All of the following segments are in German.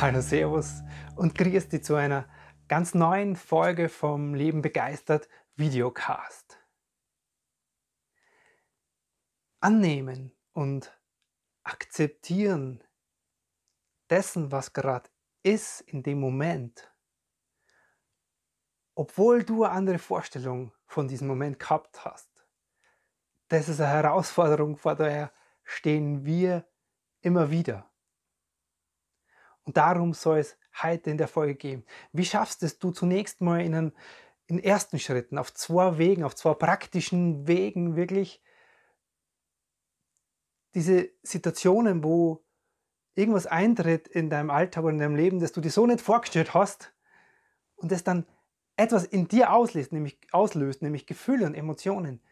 Hallo, Servus und grüß dich zu einer ganz neuen Folge vom Leben begeistert Videocast. Annehmen und akzeptieren dessen, was gerade ist in dem Moment, obwohl du eine andere Vorstellung von diesem Moment gehabt hast. Das ist eine Herausforderung, vor der stehen wir immer wieder. Und darum soll es heute in der Folge gehen. Wie schaffst es du zunächst mal in, einen, in ersten Schritten, auf zwei Wegen, auf zwei praktischen Wegen wirklich diese Situationen, wo irgendwas eintritt in deinem Alltag oder in deinem Leben, das du dir so nicht vorgestellt hast und das dann etwas in dir auslöst, nämlich, auslöst, nämlich Gefühle und Emotionen,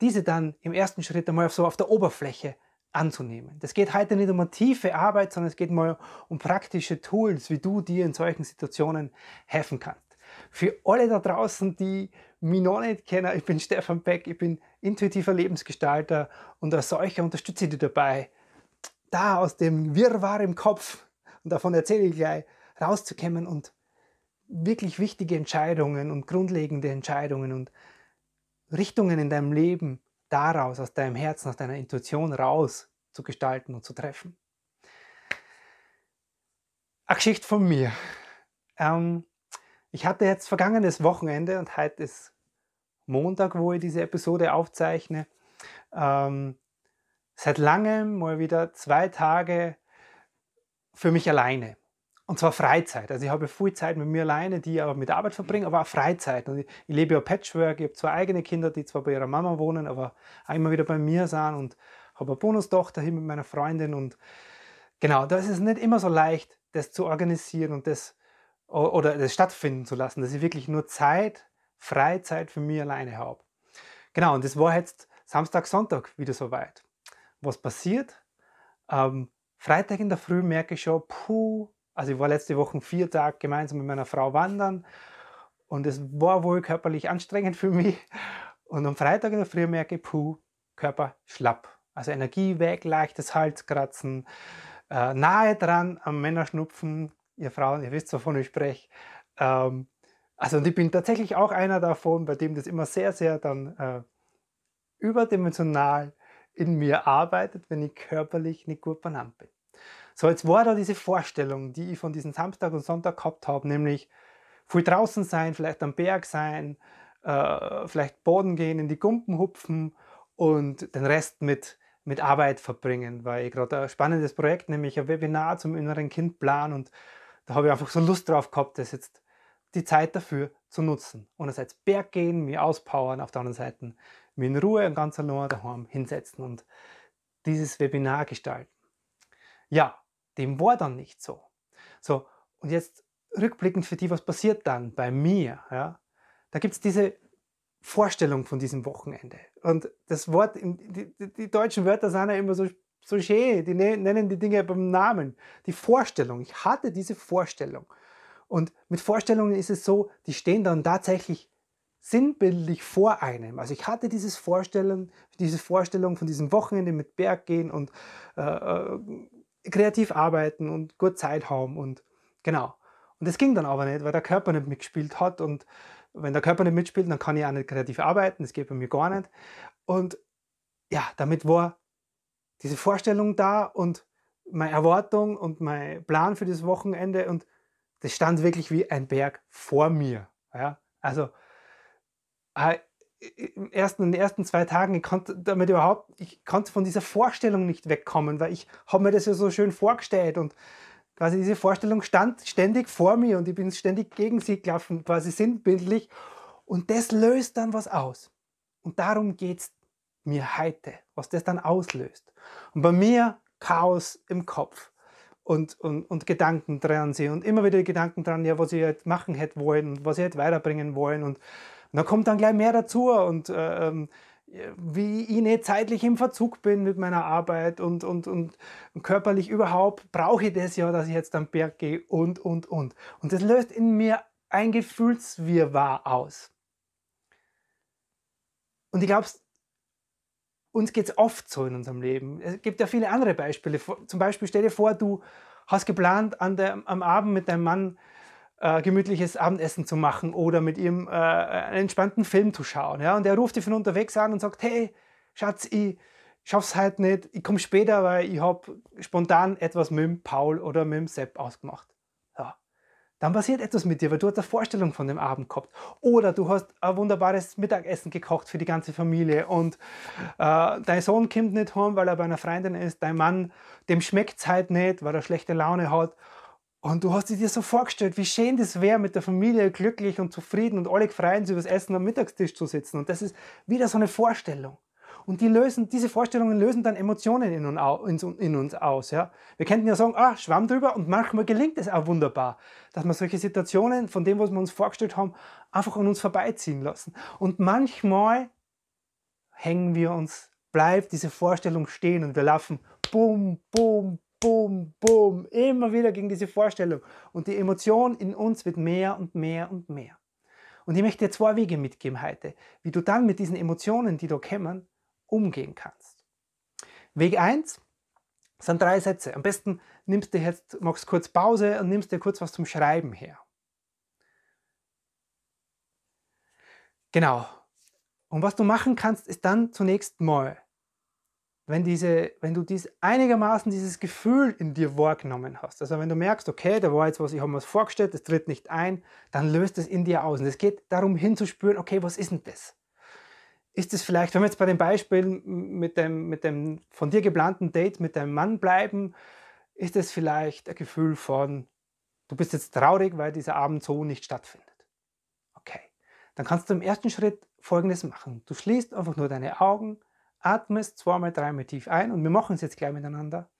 diese dann im ersten Schritt einmal so auf der Oberfläche anzunehmen. Das geht heute nicht um eine tiefe Arbeit, sondern es geht mal um praktische Tools, wie du dir in solchen Situationen helfen kannst. Für alle da draußen, die mich noch nicht kennen, ich bin Stefan Beck, ich bin intuitiver Lebensgestalter und als solcher unterstütze ich dich dabei, da aus dem Wirrwarr im Kopf, und davon erzähle ich gleich, rauszukommen und wirklich wichtige Entscheidungen und grundlegende Entscheidungen und Richtungen in deinem Leben daraus, aus deinem Herzen, aus deiner Intuition raus zu gestalten und zu treffen. Eine Geschichte von mir. Ähm, ich hatte jetzt vergangenes Wochenende und heute ist Montag, wo ich diese Episode aufzeichne. Ähm, seit langem mal wieder zwei Tage für mich alleine. Und zwar Freizeit. Also ich habe viel Zeit mit mir alleine, die ich aber mit Arbeit verbringe, aber auch Freizeit. Und ich, ich lebe ja Patchwork, ich habe zwei eigene Kinder, die zwar bei ihrer Mama wohnen, aber auch immer wieder bei mir sind und habe eine Bonustochter hier mit meiner Freundin. Und genau, da ist es nicht immer so leicht, das zu organisieren und das oder das stattfinden zu lassen, dass ich wirklich nur Zeit, Freizeit für mich alleine habe. Genau, und das war jetzt Samstag, Sonntag wieder soweit. Was passiert? Ähm, Freitag in der Früh merke ich schon, puh, also ich war letzte Woche vier Tage gemeinsam mit meiner Frau wandern und es war wohl körperlich anstrengend für mich. Und am Freitag in der Früh merke ich, puh, Körper schlapp. Also Energie weg, leichtes Halskratzen, äh, nahe dran am Männerschnupfen. Ihr Frauen, ihr wisst, wovon ich spreche. Ähm, also und ich bin tatsächlich auch einer davon, bei dem das immer sehr, sehr dann äh, überdimensional in mir arbeitet, wenn ich körperlich nicht gut benannt bin. So, jetzt war da diese Vorstellung, die ich von diesem Samstag und Sonntag gehabt habe, nämlich viel draußen sein, vielleicht am Berg sein, äh, vielleicht Boden gehen, in die Gumpen hupfen und den Rest mit, mit Arbeit verbringen, weil ich gerade ein spannendes Projekt, nämlich ein Webinar zum inneren Kind plan und da habe ich einfach so Lust drauf gehabt, das jetzt die Zeit dafür zu nutzen. Einerseits Berg gehen, mich auspowern, auf der anderen Seite mich in Ruhe und ganz allein daheim hinsetzen und dieses Webinar gestalten. Ja, dem war dann nicht so. So, und jetzt rückblickend für die, was passiert dann bei mir? Ja? Da gibt es diese Vorstellung von diesem Wochenende. Und das Wort, die, die, deutschen Wörter sind ja immer so, so schön, die ne, nennen die Dinge beim Namen. Die Vorstellung, ich hatte diese Vorstellung. Und mit Vorstellungen ist es so, die stehen dann tatsächlich sinnbildlich vor einem. Also ich hatte dieses Vorstellung, diese Vorstellung von diesem Wochenende mit Berggehen und äh, äh kreativ arbeiten und gut Zeit haben und genau. Und das ging dann aber nicht, weil der Körper nicht mitgespielt hat und wenn der Körper nicht mitspielt, dann kann ich auch nicht kreativ arbeiten, das geht bei mir gar nicht. Und ja, damit war diese Vorstellung da und meine Erwartung und mein Plan für das Wochenende und das stand wirklich wie ein Berg vor mir. Ja? Also äh, ersten, in den ersten zwei Tagen, ich konnte damit überhaupt, ich konnte von dieser Vorstellung nicht wegkommen, weil ich habe mir das ja so schön vorgestellt und quasi diese Vorstellung stand ständig vor mir und ich bin ständig gegen sie gelaufen, quasi sinnbildlich und das löst dann was aus. Und darum geht es mir heute, was das dann auslöst. Und bei mir Chaos im Kopf und, und, und Gedanken dran sind und immer wieder Gedanken dran, ja, was ich halt machen hätte wollen und was ich halt weiterbringen wollen und, und da kommt dann gleich mehr dazu und äh, ähm, wie ich nicht zeitlich im Verzug bin mit meiner Arbeit und, und, und körperlich überhaupt brauche ich das ja, dass ich jetzt am Berg gehe und, und, und. Und das löst in mir ein Gefühlswirrwarr aus. Und ich glaube, uns geht es oft so in unserem Leben. Es gibt ja viele andere Beispiele. Zum Beispiel stell dir vor, du hast geplant, an der, am Abend mit deinem Mann äh, gemütliches Abendessen zu machen oder mit ihm äh, einen entspannten Film zu schauen. Ja? Und er ruft dich von unterwegs an und sagt, hey, Schatz, ich schaff's heute nicht, ich komme später, weil ich habe spontan etwas mit dem Paul oder mit dem Sepp ausgemacht dann passiert etwas mit dir, weil du hast eine Vorstellung von dem Abend gehabt. Oder du hast ein wunderbares Mittagessen gekocht für die ganze Familie und äh, dein Sohn kommt nicht heim, weil er bei einer Freundin ist, dein Mann, dem schmeckt es halt nicht, weil er schlechte Laune hat. Und du hast dir so vorgestellt, wie schön das wäre, mit der Familie glücklich und zufrieden und alle freuen sich, über das Essen am Mittagstisch zu sitzen. Und das ist wieder so eine Vorstellung. Und die lösen, diese Vorstellungen lösen dann Emotionen in, uns aus. Ja? Wir könnten ja sagen, ah, schwamm drüber und manchmal gelingt es auch wunderbar, dass wir solche Situationen von dem, was wir uns vorgestellt haben, einfach an uns vorbeiziehen lassen. Und manchmal hängen wir uns, bleibt diese Vorstellung stehen und wir laufen bum, bum, bum, bum, immer wieder gegen diese Vorstellung. Und die Emotion in uns wird mehr und mehr und mehr. Und ich möchte dir zwei Wege mitgeben heute, wie du dann mit diesen Emotionen, die da kommen, umgehen kannst. Weg 1 sind drei Sätze. Am besten nimmst du jetzt, machst kurz Pause und nimmst dir kurz was zum Schreiben her. Genau. Und was du machen kannst, ist dann zunächst mal, wenn, diese, wenn du dies einigermaßen dieses Gefühl in dir wahrgenommen hast, also wenn du merkst, okay, da war jetzt was, ich habe mir was vorgestellt, das tritt nicht ein, dann löst es in dir aus. Und es geht darum hinzuspüren, okay, was ist denn das? ist es vielleicht, wenn wir jetzt bei dem Beispiel mit dem, mit dem von dir geplanten Date mit deinem Mann bleiben, ist es vielleicht ein Gefühl von, du bist jetzt traurig, weil dieser Abend so nicht stattfindet. Okay, dann kannst du im ersten Schritt Folgendes machen. Du schließt einfach nur deine Augen, atmest zweimal, dreimal tief ein und wir machen es jetzt gleich miteinander.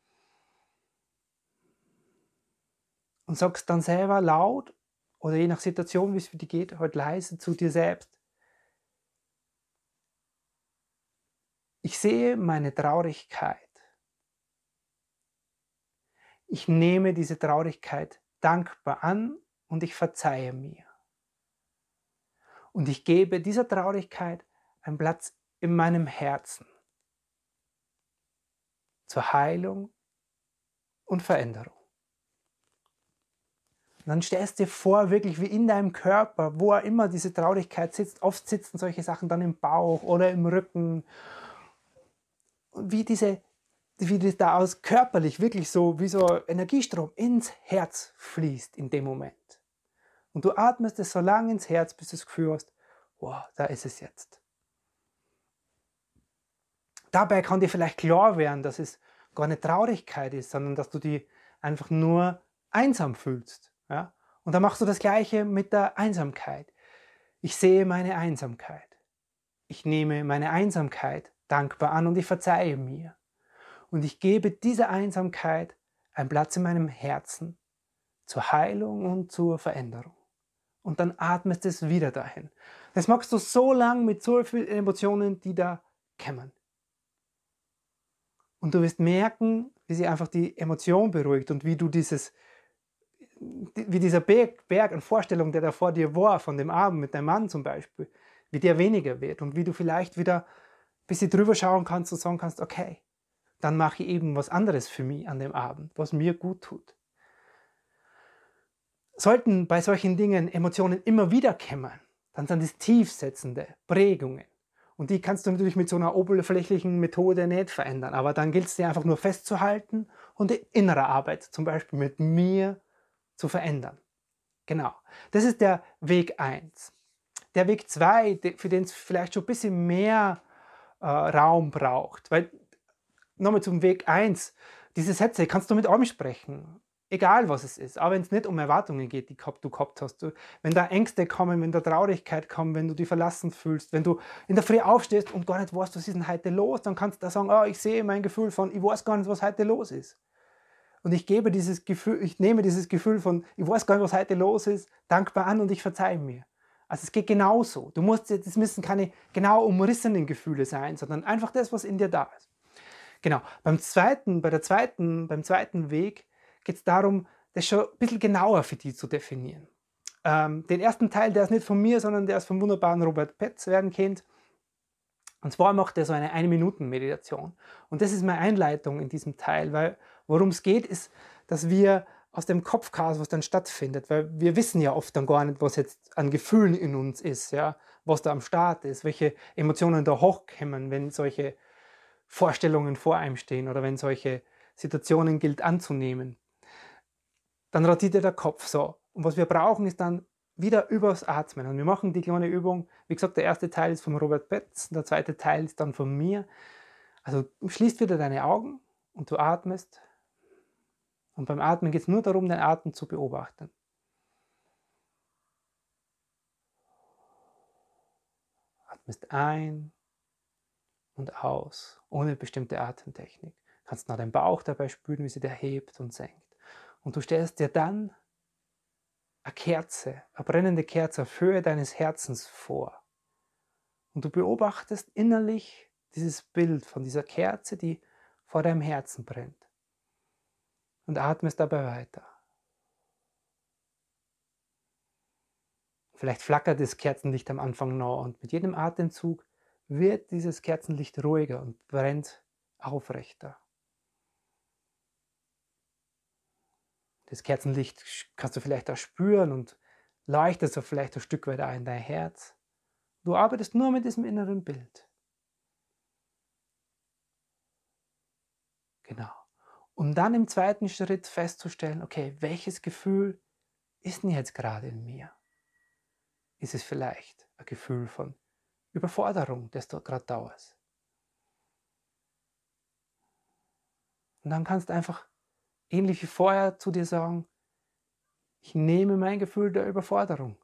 Und sagst dann selber laut oder je nach Situation, wie es für dich geht, halt leise zu dir selbst. Ich sehe meine Traurigkeit. Ich nehme diese Traurigkeit dankbar an und ich verzeihe mir. Und ich gebe dieser Traurigkeit einen Platz in meinem Herzen zur Heilung und Veränderung. Und dann stellst du dir vor, wirklich wie in deinem Körper, wo immer diese Traurigkeit sitzt, oft sitzen solche Sachen dann im Bauch oder im Rücken wie diese, wie das da aus körperlich wirklich so wie so Energiestrom ins Herz fließt in dem Moment. Und du atmest es so lange ins Herz, bis du das Gefühl hast, wow, da ist es jetzt. Dabei kann dir vielleicht klar werden, dass es gar eine Traurigkeit ist, sondern dass du die einfach nur einsam fühlst. Ja? Und dann machst du das Gleiche mit der Einsamkeit. Ich sehe meine Einsamkeit. Ich nehme meine Einsamkeit dankbar an und ich verzeihe mir. Und ich gebe dieser Einsamkeit einen Platz in meinem Herzen zur Heilung und zur Veränderung. Und dann atmest es wieder dahin. Das machst du so lang mit so vielen Emotionen, die da kämmern. Und du wirst merken, wie sie einfach die Emotion beruhigt und wie du dieses, wie dieser Berg, Berg an Vorstellungen, der da vor dir war, von dem Abend mit deinem Mann zum Beispiel, wie der weniger wird und wie du vielleicht wieder bis du drüber schauen kannst und sagen kannst, okay, dann mache ich eben was anderes für mich an dem Abend, was mir gut tut. Sollten bei solchen Dingen Emotionen immer wieder kämmern, dann sind es tiefsetzende Prägungen. Und die kannst du natürlich mit so einer oberflächlichen Methode nicht verändern. Aber dann gilt es dir einfach nur festzuhalten und die innere Arbeit, zum Beispiel mit mir, zu verändern. Genau. Das ist der Weg 1. Der Weg 2, für den es vielleicht schon ein bisschen mehr äh, Raum braucht. Weil, nochmal zum Weg 1, diese Sätze kannst du mit allem sprechen. Egal was es ist, aber wenn es nicht um Erwartungen geht, die du gehabt hast, wenn da Ängste kommen, wenn da Traurigkeit kommt, wenn du dich verlassen fühlst, wenn du in der Früh aufstehst und gar nicht weißt, was ist denn heute los, dann kannst du da sagen, oh, ich sehe mein Gefühl von, ich weiß gar nicht, was heute los ist. und ich gebe dieses Gefühl, ich nehme dieses Gefühl von, ich weiß gar nicht, was heute los ist, dankbar an und ich verzeihe mir. Also es geht genauso. Du musst, das müssen keine genau umrissenen Gefühle sein, sondern einfach das, was in dir da ist. Genau. Beim zweiten, bei der zweiten, beim zweiten Weg geht es darum, das schon ein bisschen genauer für dich zu definieren. Ähm, den ersten Teil, der ist nicht von mir, sondern der ist vom wunderbaren Robert Petz, werden kennt. Und zwar macht er so eine Eine-Minuten-Meditation. Und das ist meine Einleitung in diesem Teil, weil worum es geht, ist, dass wir aus dem Kopfchaos, was dann stattfindet, weil wir wissen ja oft dann gar nicht, was jetzt an Gefühlen in uns ist, ja, was da am Start ist, welche Emotionen da hochkommen, wenn solche Vorstellungen vor einem stehen oder wenn solche Situationen gilt anzunehmen. Dann rotiert der Kopf so. Und was wir brauchen, ist dann wieder übers Atmen. Und wir machen die kleine Übung. Wie gesagt, der erste Teil ist von Robert Betz, der zweite Teil ist dann von mir. Also schließt wieder deine Augen und du atmest. Und beim Atmen geht es nur darum, den Atem zu beobachten. Atmest ein und aus, ohne bestimmte Atemtechnik. Kannst nach deinem Bauch dabei spüren, wie sie der hebt und senkt. Und du stellst dir dann eine Kerze, eine brennende Kerze auf Höhe deines Herzens vor. Und du beobachtest innerlich dieses Bild von dieser Kerze, die vor deinem Herzen brennt. Und atmest dabei weiter. Vielleicht flackert das Kerzenlicht am Anfang noch und mit jedem Atemzug wird dieses Kerzenlicht ruhiger und brennt aufrechter. Das Kerzenlicht kannst du vielleicht auch spüren und leuchtet so vielleicht ein Stück weiter in dein Herz. Du arbeitest nur mit diesem inneren Bild. Genau. Um dann im zweiten Schritt festzustellen, okay, welches Gefühl ist denn jetzt gerade in mir? Ist es vielleicht ein Gefühl von Überforderung, das du gerade dauerst? Und dann kannst du einfach ähnlich wie vorher zu dir sagen, ich nehme mein Gefühl der Überforderung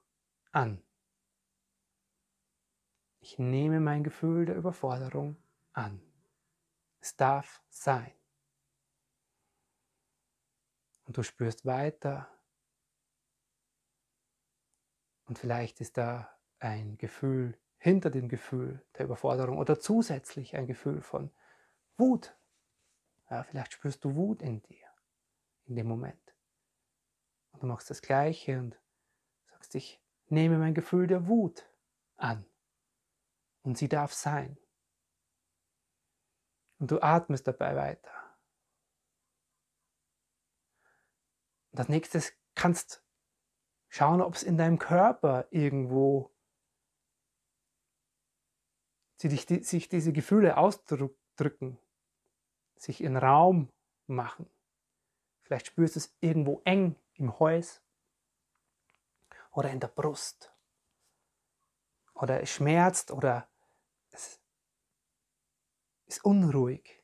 an. Ich nehme mein Gefühl der Überforderung an. Es darf sein. Und du spürst weiter. Und vielleicht ist da ein Gefühl hinter dem Gefühl der Überforderung oder zusätzlich ein Gefühl von Wut. Ja, vielleicht spürst du Wut in dir in dem Moment. Und du machst das Gleiche und sagst, ich nehme mein Gefühl der Wut an. Und sie darf sein. Und du atmest dabei weiter. Und als nächstes kannst schauen, ob es in deinem Körper irgendwo sich, diese Gefühle ausdrücken, sich in Raum machen. Vielleicht spürst du es irgendwo eng im Hals oder in der Brust. Oder es schmerzt oder es ist unruhig.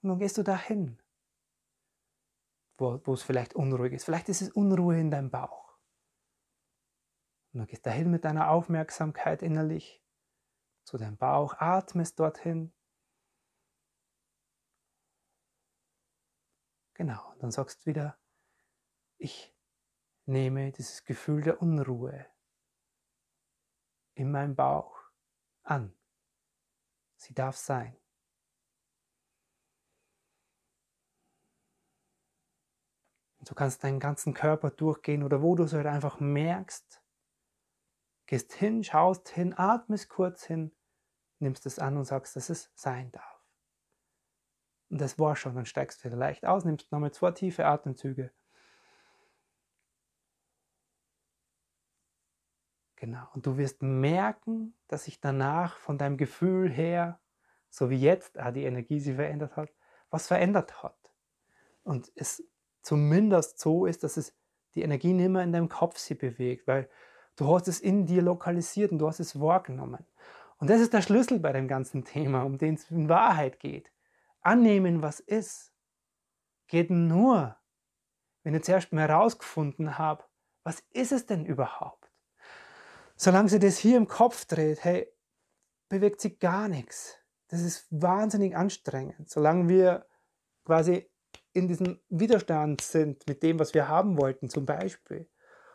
Und dann gehst du dahin, wo, wo es vielleicht unruhig ist. Vielleicht ist es Unruhe in deinem Bauch. Und dann gehst dahin mit deiner Aufmerksamkeit innerlich zu deinem Bauch, atmest dorthin Genau, dann sagst du wieder, ich nehme dieses Gefühl der Unruhe in meinem Bauch an. Sie darf sein. Und du kannst deinen ganzen Körper durchgehen oder wo du es halt einfach merkst, gehst hin, schaust hin, atmest kurz hin, nimmst es an und sagst, dass es sein darf. Und das war schon. Dann steigst du wieder leicht aus, nimmst nochmal zwei tiefe Atemzüge. Genau. Und du wirst merken, dass sich danach von deinem Gefühl her, so wie jetzt ah, die Energie sich verändert hat, was verändert hat. Und es zumindest so ist, dass es die Energie nicht mehr in deinem Kopf sie bewegt, weil du hast es in dir lokalisiert und du hast es wahrgenommen. Und das ist der Schlüssel bei dem ganzen Thema, um den es in Wahrheit geht annehmen, was ist, geht nur, wenn ich zuerst mal herausgefunden habe, was ist es denn überhaupt? Solange sie das hier im Kopf dreht, hey, bewegt sich gar nichts. Das ist wahnsinnig anstrengend. Solange wir quasi in diesem Widerstand sind mit dem, was wir haben wollten, zum Beispiel,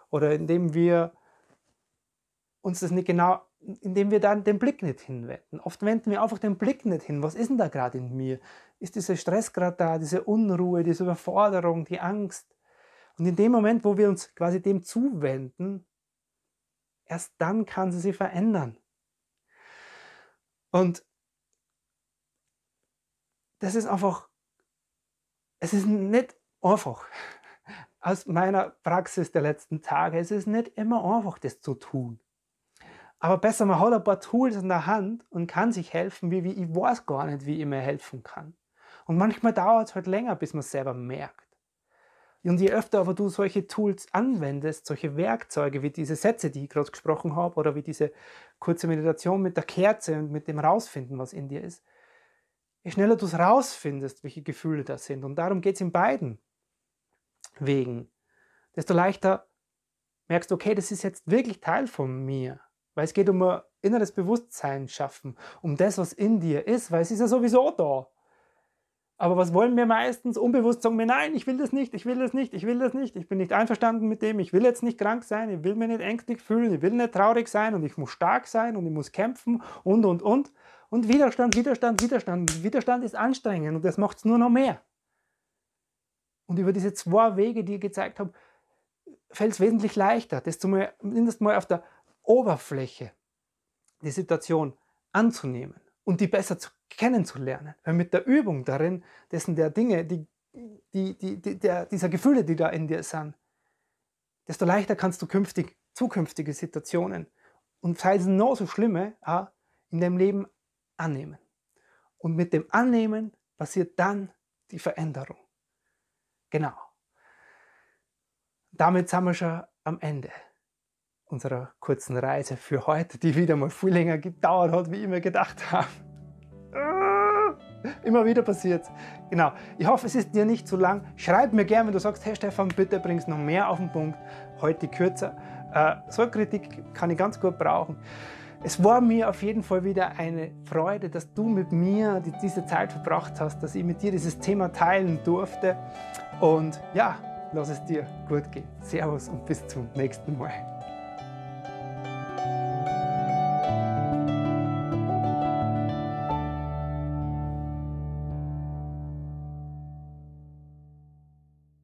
oder indem wir uns das nicht genau, indem wir dann den Blick nicht hinwenden. Oft wenden wir einfach den Blick nicht hin. Was ist denn da gerade in mir? Ist dieser Stress gerade da, diese Unruhe, diese Überforderung, die Angst? Und in dem Moment, wo wir uns quasi dem zuwenden, erst dann kann sie sich verändern. Und das ist einfach, es ist nicht einfach. Aus meiner Praxis der letzten Tage, es ist nicht immer einfach, das zu tun. Aber besser, man hat ein paar Tools in der Hand und kann sich helfen, wie, wie ich weiß gar nicht, wie ich mir helfen kann. Und manchmal dauert es halt länger, bis man es selber merkt. Und je öfter aber du solche Tools anwendest, solche Werkzeuge wie diese Sätze, die ich gerade gesprochen habe, oder wie diese kurze Meditation mit der Kerze und mit dem Rausfinden, was in dir ist, je schneller du es rausfindest, welche Gefühle da sind, und darum geht es in beiden Wegen, desto leichter merkst du, okay, das ist jetzt wirklich Teil von mir. Weil es geht um ein inneres Bewusstsein schaffen, um das, was in dir ist, weil es ist ja sowieso da. Aber was wollen wir meistens? Unbewusst sagen wir, nein, ich will das nicht, ich will das nicht, ich will das nicht, ich bin nicht einverstanden mit dem, ich will jetzt nicht krank sein, ich will mich nicht ängstlich fühlen, ich will nicht traurig sein und ich muss stark sein und ich muss kämpfen und, und, und. Und Widerstand, Widerstand, Widerstand. Widerstand ist anstrengend und das macht es nur noch mehr. Und über diese zwei Wege, die ich gezeigt habe, fällt es wesentlich leichter, das zumindest mal auf der Oberfläche die Situation anzunehmen und die besser zu, kennenzulernen. Weil mit der Übung darin, dessen der Dinge, die, die, die, die der, dieser Gefühle, die da in dir sind, desto leichter kannst du künftig, zukünftige Situationen und sei es noch so schlimme, auch in deinem Leben annehmen. Und mit dem Annehmen passiert dann die Veränderung. Genau. Damit sind wir schon am Ende unserer kurzen Reise für heute, die wieder mal viel länger gedauert hat, wie ich mir gedacht habe. Ah, immer wieder passiert. Genau. Ich hoffe, es ist dir nicht zu lang. Schreib mir gerne, wenn du sagst, hey Stefan, bitte bringst noch mehr auf den Punkt. Heute kürzer. Äh, so eine Kritik kann ich ganz gut brauchen. Es war mir auf jeden Fall wieder eine Freude, dass du mit mir diese Zeit verbracht hast, dass ich mit dir dieses Thema teilen durfte. Und ja, lass es dir gut gehen. Servus und bis zum nächsten Mal.